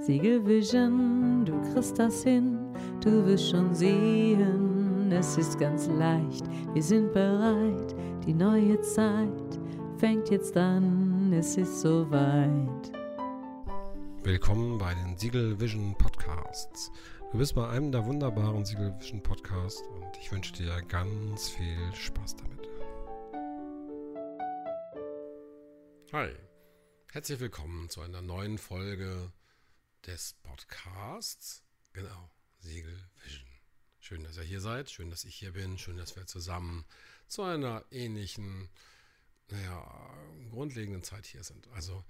Siegelvision, du kriegst das hin, du wirst schon sehen, es ist ganz leicht, wir sind bereit, die neue Zeit fängt jetzt an, es ist soweit. Willkommen bei den Siegel Vision Podcasts. Du bist bei einem der wunderbaren Siegel Vision Podcasts und ich wünsche dir ganz viel Spaß damit. Hi, herzlich willkommen zu einer neuen Folge des Podcasts. Genau, Siegel Vision. Schön, dass ihr hier seid, schön, dass ich hier bin, schön, dass wir zusammen zu einer ähnlichen, naja, grundlegenden Zeit hier sind. Also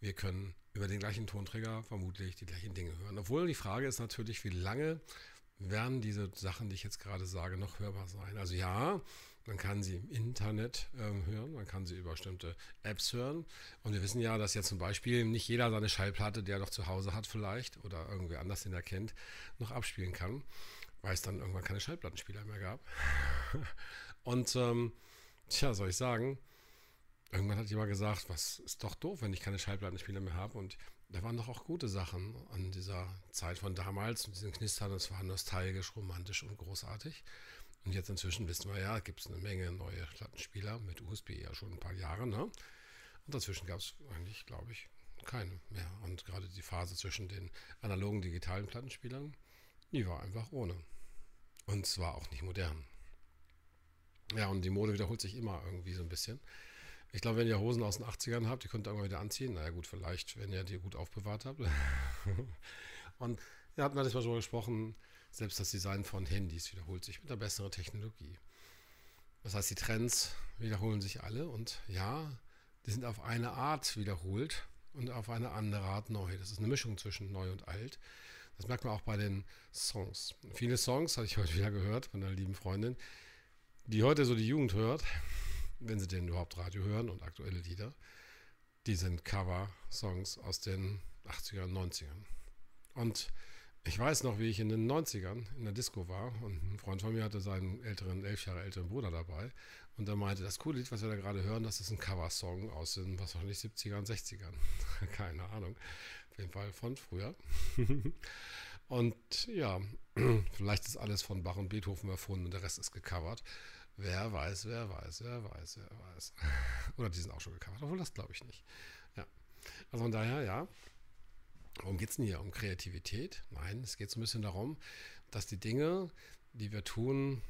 wir können über den gleichen Tonträger vermutlich die gleichen Dinge hören. Obwohl die Frage ist natürlich, wie lange werden diese Sachen, die ich jetzt gerade sage, noch hörbar sein. Also ja, man kann sie im Internet ähm, hören, man kann sie über bestimmte Apps hören. Und wir wissen ja, dass jetzt zum Beispiel nicht jeder seine Schallplatte, die er doch zu Hause hat vielleicht oder irgendwie anders den er kennt, noch abspielen kann, weil es dann irgendwann keine Schallplattenspieler mehr gab. Und ähm, tja, soll ich sagen, irgendwann hat jemand gesagt, was ist doch doof, wenn ich keine Schallplattenspieler mehr habe. Und da waren doch auch gute Sachen an dieser Zeit von damals, mit diesen Knistern. Es war nostalgisch, romantisch und großartig. Und jetzt inzwischen wissen wir ja, gibt es eine Menge neue Plattenspieler mit USB ja schon ein paar Jahre. Ne? Und dazwischen gab es eigentlich, glaube ich, keine mehr. Und gerade die Phase zwischen den analogen, digitalen Plattenspielern, die war einfach ohne. Und zwar auch nicht modern. Ja, und die Mode wiederholt sich immer irgendwie so ein bisschen. Ich glaube, wenn ihr Hosen aus den 80ern habt, die könnt ihr irgendwann wieder anziehen. Naja, gut, vielleicht, wenn ihr die gut aufbewahrt habt. und ja, hatten wir das mal schon gesprochen, selbst das Design von Handys wiederholt sich mit einer besseren Technologie. Das heißt, die Trends wiederholen sich alle und ja, die sind auf eine Art wiederholt und auf eine andere Art neu. Das ist eine Mischung zwischen neu und alt. Das merkt man auch bei den Songs. Viele Songs, habe ich heute wieder gehört von einer lieben Freundin, die heute so die Jugend hört, wenn sie denn überhaupt Radio hören und aktuelle Lieder, die sind Cover-Songs aus den 80ern, 90ern. Und ich weiß noch, wie ich in den 90ern in der Disco war und ein Freund von mir hatte seinen älteren, elf Jahre älteren Bruder dabei und er meinte, das coole Lied, was wir da gerade hören, das ist ein Coversong aus den, was wahrscheinlich 70ern, 60ern. Keine Ahnung. Auf jeden Fall von früher. und ja, vielleicht ist alles von Bach und Beethoven erfunden und der Rest ist gecovert. Wer weiß, wer weiß, wer weiß, wer weiß. Oder die sind auch schon gecovert, obwohl das glaube ich nicht. Ja. Also von daher, ja, Worum geht es denn hier? Um Kreativität? Nein, es geht so ein bisschen darum, dass die Dinge, die wir tun,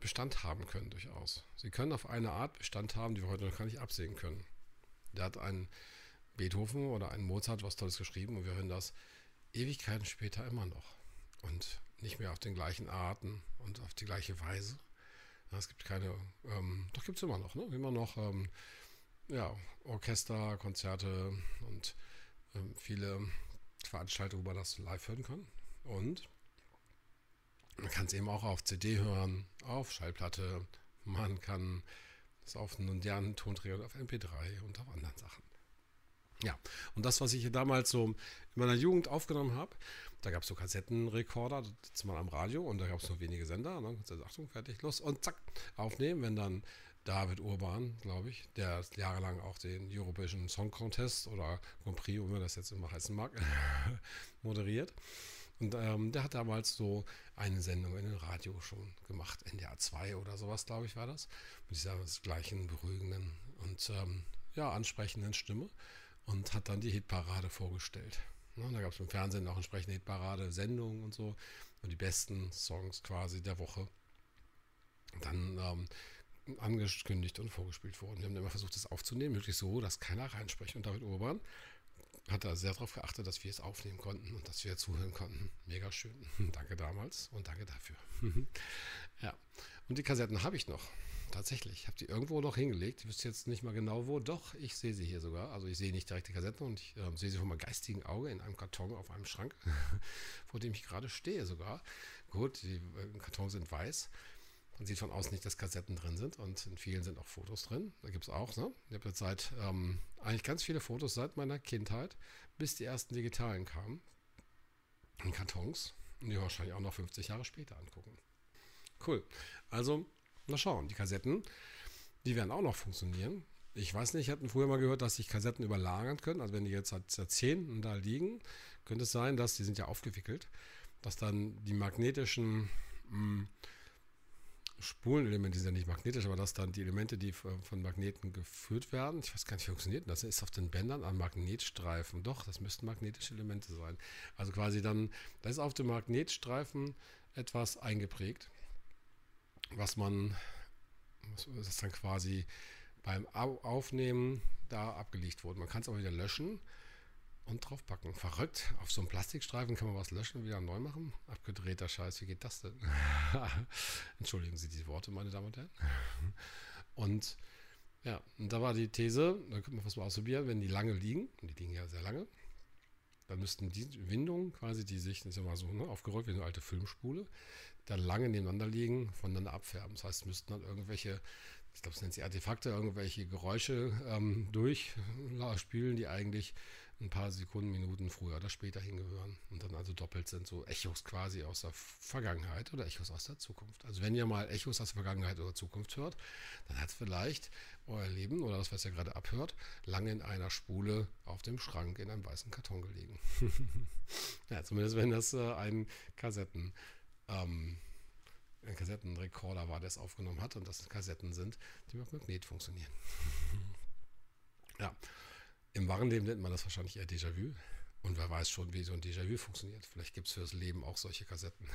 Bestand haben können durchaus. Sie können auf eine Art Bestand haben, die wir heute noch gar nicht absehen können. Da hat ein Beethoven oder ein Mozart was Tolles geschrieben und wir hören das Ewigkeiten später immer noch. Und nicht mehr auf den gleichen Arten und auf die gleiche Weise. Ja, es gibt keine, ähm, doch gibt es immer noch, ne? Immer noch ähm, ja, Orchester, Konzerte und ähm, viele Veranstaltungen, wo man das live hören kann. Und man kann es eben auch auf CD hören, auf Schallplatte. Man kann es auf einen modernen Tonträger, auf MP3 und auf anderen Sachen. Ja, und das, was ich hier damals so in meiner Jugend aufgenommen habe, da gab es so Kassettenrekorder, das mal am Radio und da gab es nur wenige Sender. Und dann du, Achtung, fertig, los und zack, aufnehmen. Wenn dann David Urban, glaube ich, der jahrelang auch den Europäischen Song Contest oder Grand Prix, wie man das jetzt immer heißen mag, moderiert. Und ähm, der hat damals so eine Sendung in den Radio schon gemacht, NDR 2 oder sowas, glaube ich, war das. Mit dieser gleichen beruhigenden und ähm, ja, ansprechenden Stimme und hat dann die Hitparade vorgestellt. Ja, da gab es im Fernsehen auch entsprechende Hitparade, Sendungen und so und die besten Songs quasi der Woche. Dann ähm, angekündigt und vorgespielt worden. Wir haben immer versucht, das aufzunehmen, möglichst so, dass keiner reinspricht. Und David Urban hat da sehr darauf geachtet, dass wir es aufnehmen konnten und dass wir zuhören konnten. Mega schön. danke damals und danke dafür. ja. Und die Kassetten habe ich noch. Tatsächlich. Ich habe die irgendwo noch hingelegt. Ich wüsste jetzt nicht mal genau wo. Doch, ich sehe sie hier sogar. Also ich sehe nicht direkt die Kassetten und ich äh, sehe sie von meinem geistigen Auge in einem Karton auf einem Schrank, vor dem ich gerade stehe sogar. Gut, die äh, Kartons sind weiß. Man sieht von außen nicht, dass Kassetten drin sind und in vielen sind auch Fotos drin. Da gibt es auch, ne? Ich habe jetzt seit ähm, eigentlich ganz viele Fotos seit meiner Kindheit, bis die ersten digitalen kamen. In Kartons. Und die wahrscheinlich auch noch 50 Jahre später angucken. Cool. Also, mal schauen. Die Kassetten, die werden auch noch funktionieren. Ich weiß nicht, ich hatte früher mal gehört, dass sich Kassetten überlagern können. Also wenn die jetzt seit Jahrzehnten da liegen, könnte es sein, dass die sind ja aufgewickelt, dass dann die magnetischen mh, hm, Spulenelemente, sind ja nicht magnetisch, aber dass dann die Elemente, die von Magneten geführt werden, ich weiß gar nicht, wie funktioniert das, ist auf den Bändern an Magnetstreifen. Doch, das müssten magnetische Elemente sein. Also quasi dann, da ist auf dem Magnetstreifen etwas eingeprägt, was man, das ist dann quasi beim Aufnehmen da abgelegt wurde. Man kann es auch wieder löschen und draufpacken. Verrückt. Auf so einem Plastikstreifen kann man was löschen und wieder neu machen. Abgedrehter Scheiß, wie geht das denn? Entschuldigen Sie diese Worte, meine Damen und Herren. Und ja, und da war die These, da könnte man was mal ausprobieren, wenn die lange liegen, und die liegen ja sehr lange, dann müssten die Windungen quasi, die sich, das ist ja mal so ne, aufgerollt wie eine alte Filmspule, dann lange nebeneinander liegen, voneinander abfärben. Das heißt, müssten dann irgendwelche ich glaube, es nennt sich Artefakte, irgendwelche Geräusche ähm, durchspielen, die eigentlich ein paar Sekunden, Minuten früher oder später hingehören und dann also doppelt sind, so Echos quasi aus der Vergangenheit oder Echos aus der Zukunft. Also wenn ihr mal Echos aus der Vergangenheit oder Zukunft hört, dann hat vielleicht euer Leben oder das, was ihr gerade abhört, lange in einer Spule auf dem Schrank in einem weißen Karton gelegen. ja, zumindest wenn das äh, ein Kassetten ähm, ein Kassettenrekorder war, der es aufgenommen hat und das Kassetten sind, die mit Magnet funktionieren. ja, im wahren Leben nennt man das wahrscheinlich eher Déjà-vu. Und wer weiß schon, wie so ein Déjà-vu funktioniert. Vielleicht gibt es fürs Leben auch solche Kassetten.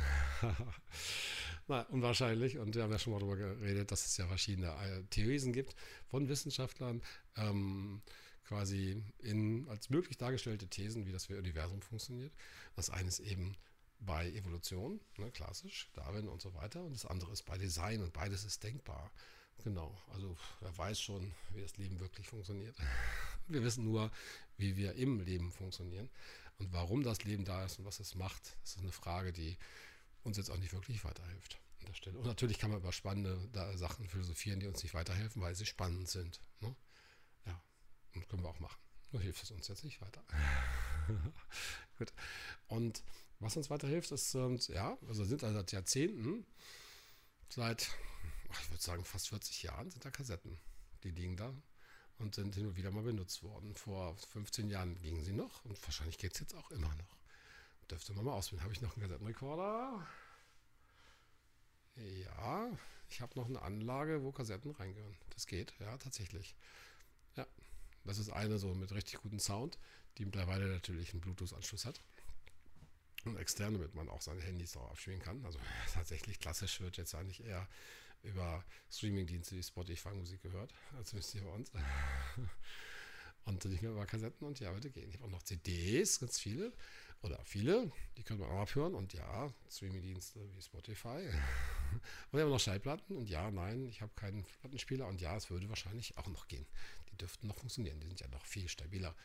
Na, unwahrscheinlich. Und wir haben ja schon mal darüber geredet, dass es ja verschiedene äh, Theorien gibt von Wissenschaftlern, ähm, quasi in, als möglich dargestellte Thesen, wie das Universum funktioniert. Das eine ist eben bei Evolution, ne, klassisch, Darwin und so weiter. Und das andere ist bei Design und beides ist denkbar. Genau, also wer weiß schon, wie das Leben wirklich funktioniert. Wir wissen nur, wie wir im Leben funktionieren und warum das Leben da ist und was es macht. Das ist eine Frage, die uns jetzt auch nicht wirklich weiterhilft an der Stelle. Und natürlich kann man über spannende Sachen philosophieren, die uns nicht weiterhelfen, weil sie spannend sind. Ne? Ja, und können wir auch machen. Nur hilft es uns jetzt nicht weiter. Gut. Und was uns weiterhilft, ist, ähm, ja, also sind also seit Jahrzehnten, seit, ich würde sagen, fast 40 Jahren sind da Kassetten. Die liegen da und sind hin und wieder mal benutzt worden. Vor 15 Jahren gingen sie noch und wahrscheinlich geht es jetzt auch immer noch. Dürfte man mal ausprobieren. Habe ich noch einen Kassettenrekorder? Ja, ich habe noch eine Anlage, wo Kassetten reingehören. Das geht, ja, tatsächlich. Ja, das ist eine so mit richtig gutem Sound, die mittlerweile natürlich einen Bluetooth-Anschluss hat und extern, damit man auch seine Handys darauf abspielen kann. Also tatsächlich klassisch wird jetzt eigentlich eher über Streamingdienste wie Spotify Musik gehört, als müsst ihr bei uns. Und nicht mehr über Kassetten und ja, bitte gehen. Ich habe auch noch CDs, ganz viele oder viele, die können wir auch abhören und ja, Streamingdienste wie Spotify. Und wir haben noch Schallplatten und ja, nein, ich habe keinen Plattenspieler und ja, es würde wahrscheinlich auch noch gehen. Die dürften noch funktionieren, die sind ja noch viel stabiler.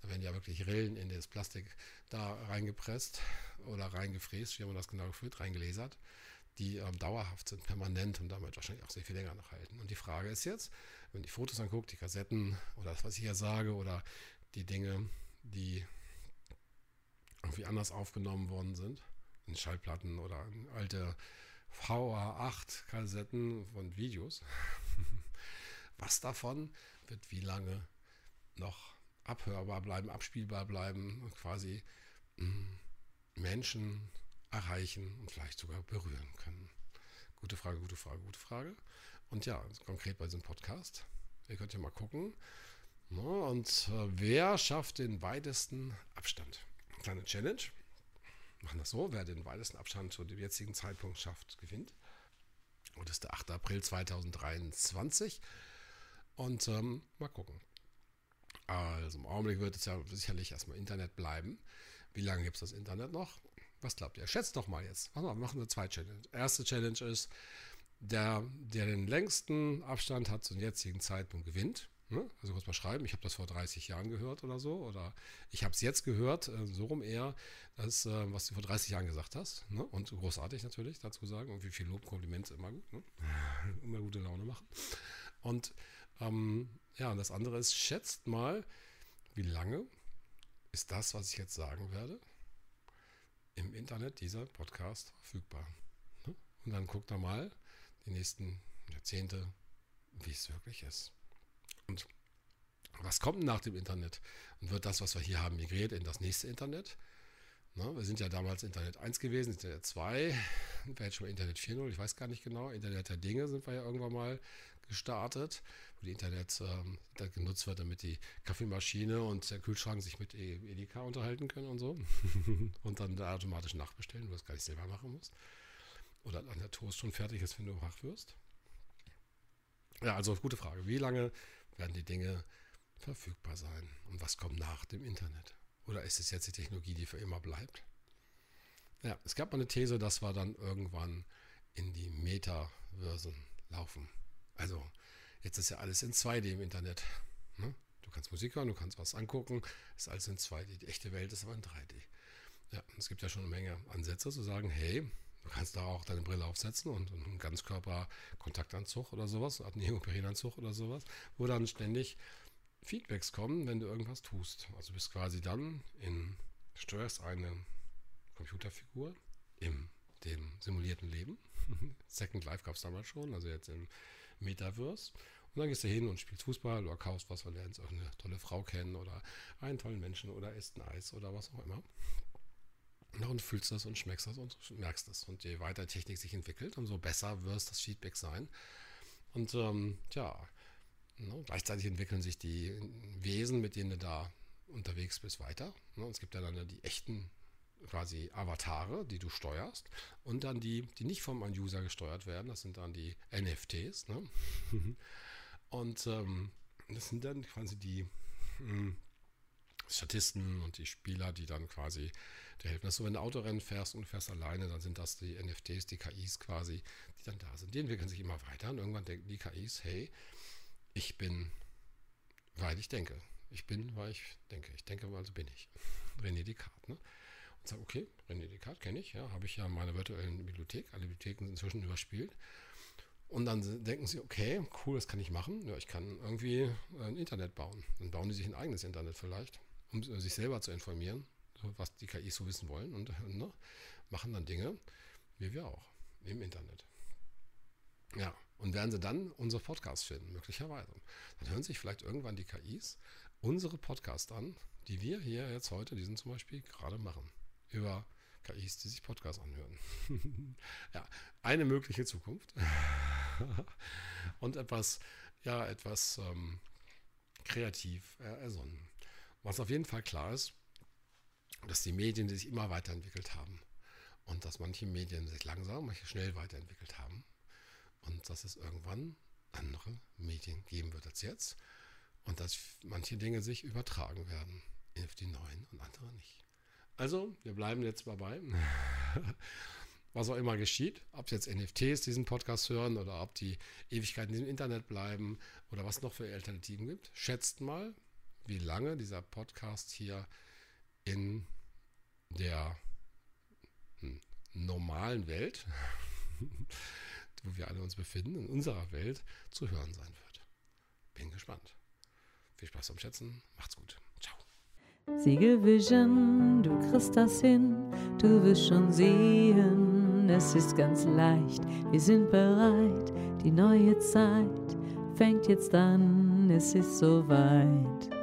Da werden ja wirklich Rillen in das Plastik da reingepresst oder reingefräst, wie haben wir das genau gefühlt, reingelasert, die ähm, dauerhaft sind, permanent und damit wahrscheinlich auch sehr viel länger noch halten. Und die Frage ist jetzt, wenn die Fotos anguckt, die Kassetten oder das, was ich hier sage oder die Dinge, die irgendwie anders aufgenommen worden sind, in Schallplatten oder in alte VA8-Kassetten von Videos, was davon wird wie lange noch abhörbar bleiben, abspielbar bleiben und quasi mm, Menschen erreichen und vielleicht sogar berühren können? Gute Frage, gute Frage, gute Frage. Und ja, konkret bei diesem Podcast, ihr könnt ja mal gucken. Und äh, wer schafft den weitesten Abstand? Kleine Challenge. Machen das so, wer den weitesten Abstand zu dem jetzigen Zeitpunkt schafft, gewinnt. Und das ist der 8. April 2023. Und ähm, mal gucken. Also im Augenblick wird es ja sicherlich erstmal Internet bleiben. Wie lange gibt es das Internet noch? Was glaubt ihr? Schätzt doch mal jetzt. wir machen wir zwei Challenge. Erste Challenge ist, der, der den längsten Abstand hat zum jetzigen Zeitpunkt gewinnt. Ne? Also kurz mal schreiben, ich habe das vor 30 Jahren gehört oder so. Oder ich habe es jetzt gehört, äh, so rum eher, das, äh, was du vor 30 Jahren gesagt hast. Ne? Und großartig natürlich dazu sagen. Und wie viel Lob, Kompliment immer gut. Ne? immer gute Laune machen. Und ähm, ja, und das andere ist, schätzt mal, wie lange ist das, was ich jetzt sagen werde, im Internet dieser Podcast verfügbar. Ne? Und dann guckt da mal die nächsten Jahrzehnte, wie es wirklich ist. Und was kommt nach dem Internet? Und wird das, was wir hier haben, migriert in das nächste Internet? Na, wir sind ja damals Internet 1 gewesen, Internet 2, vielleicht schon Internet 4.0, ich weiß gar nicht genau. Internet der Dinge sind wir ja irgendwann mal gestartet, wo die Internet ähm, genutzt wird, damit die Kaffeemaschine und der Kühlschrank sich mit e- Edeka unterhalten können und so. und dann da automatisch nachbestellen, wo du das gar nicht selber machen musst. Oder dann der Toast schon fertig ist, wenn du wach wirst. Ja, also gute Frage. Wie lange werden die Dinge verfügbar sein? Und was kommt nach dem Internet? Oder ist es jetzt die Technologie, die für immer bleibt? Ja, es gab mal eine These, dass wir dann irgendwann in die Metaversen laufen. Also, jetzt ist ja alles in 2D im Internet. Ne? Du kannst Musik hören, du kannst was angucken, ist alles in 2D. Die echte Welt ist aber in 3D. Ja, es gibt ja schon eine Menge Ansätze zu sagen, hey, du kannst da auch deine Brille aufsetzen und einen Ganzkörper-Kontaktanzug oder sowas, einen Neoprenanzug oder sowas, wo dann ständig Feedbacks kommen, wenn du irgendwas tust. Also bist quasi dann in, steuerst eine Computerfigur in dem simulierten Leben. Second Life gab es damals schon, also jetzt im Metaverse. Und dann gehst du hin und spielst Fußball oder kaufst was, weil lernst irgendeine tolle Frau kennen oder einen tollen Menschen oder isst ein Eis oder was auch immer. Und fühlst das und schmeckst das und merkst das. Und je weiter Technik sich entwickelt, umso besser wird das Feedback sein. Und ähm, tja, Ne? Gleichzeitig entwickeln sich die Wesen, mit denen du da unterwegs bist, weiter. Ne? Es gibt ja dann die echten quasi Avatare, die du steuerst und dann die, die nicht vom User gesteuert werden, das sind dann die NFTs. Ne? und ähm, das sind dann quasi die mh, hm, Statisten und die Spieler, die dann quasi dir helfen. Also wenn du Autorennen fährst und fährst alleine, dann sind das die NFTs, die KIs quasi, die dann da sind. Die entwickeln sich immer weiter und irgendwann denken die KIs, hey, ich bin, weil ich denke. Ich bin, weil ich denke. Ich denke, also bin ich. René Descartes. Ne? Und sage, okay, René Descartes kenne ich, ja, habe ich ja in meiner virtuellen Bibliothek. Alle Bibliotheken sind inzwischen überspielt. Und dann denken sie, okay, cool, das kann ich machen. Ja, ich kann irgendwie ein Internet bauen. Dann bauen die sich ein eigenes Internet vielleicht, um sich selber zu informieren, was die KIs so wissen wollen. Und ne, machen dann Dinge, wie wir auch, im Internet. Ja, und werden sie dann unsere Podcasts finden, möglicherweise. Dann hören sich vielleicht irgendwann die KIs unsere Podcasts an, die wir hier jetzt heute, diesen zum Beispiel, gerade machen. Über KIs, die sich Podcasts anhören. ja, eine mögliche Zukunft. und etwas, ja, etwas ähm, kreativ äh, ersonnen. Was auf jeden Fall klar ist, dass die Medien sich immer weiterentwickelt haben. Und dass manche Medien sich langsam, manche schnell weiterentwickelt haben und dass es irgendwann andere Medien geben wird als jetzt und dass manche Dinge sich übertragen werden auf die neuen und andere nicht. Also, wir bleiben jetzt dabei. Was auch immer geschieht, ob jetzt NFTs diesen Podcast hören oder ob die Ewigkeiten diesem Internet bleiben oder was noch für Alternativen gibt, schätzt mal, wie lange dieser Podcast hier in der hm, normalen Welt wo wir alle uns befinden, in unserer Welt, zu hören sein wird. Bin gespannt. Viel Spaß beim Schätzen. Macht's gut. Siegelvision, du kriegst das hin, du wirst schon sehen, es ist ganz leicht, wir sind bereit, die neue Zeit fängt jetzt an, es ist soweit.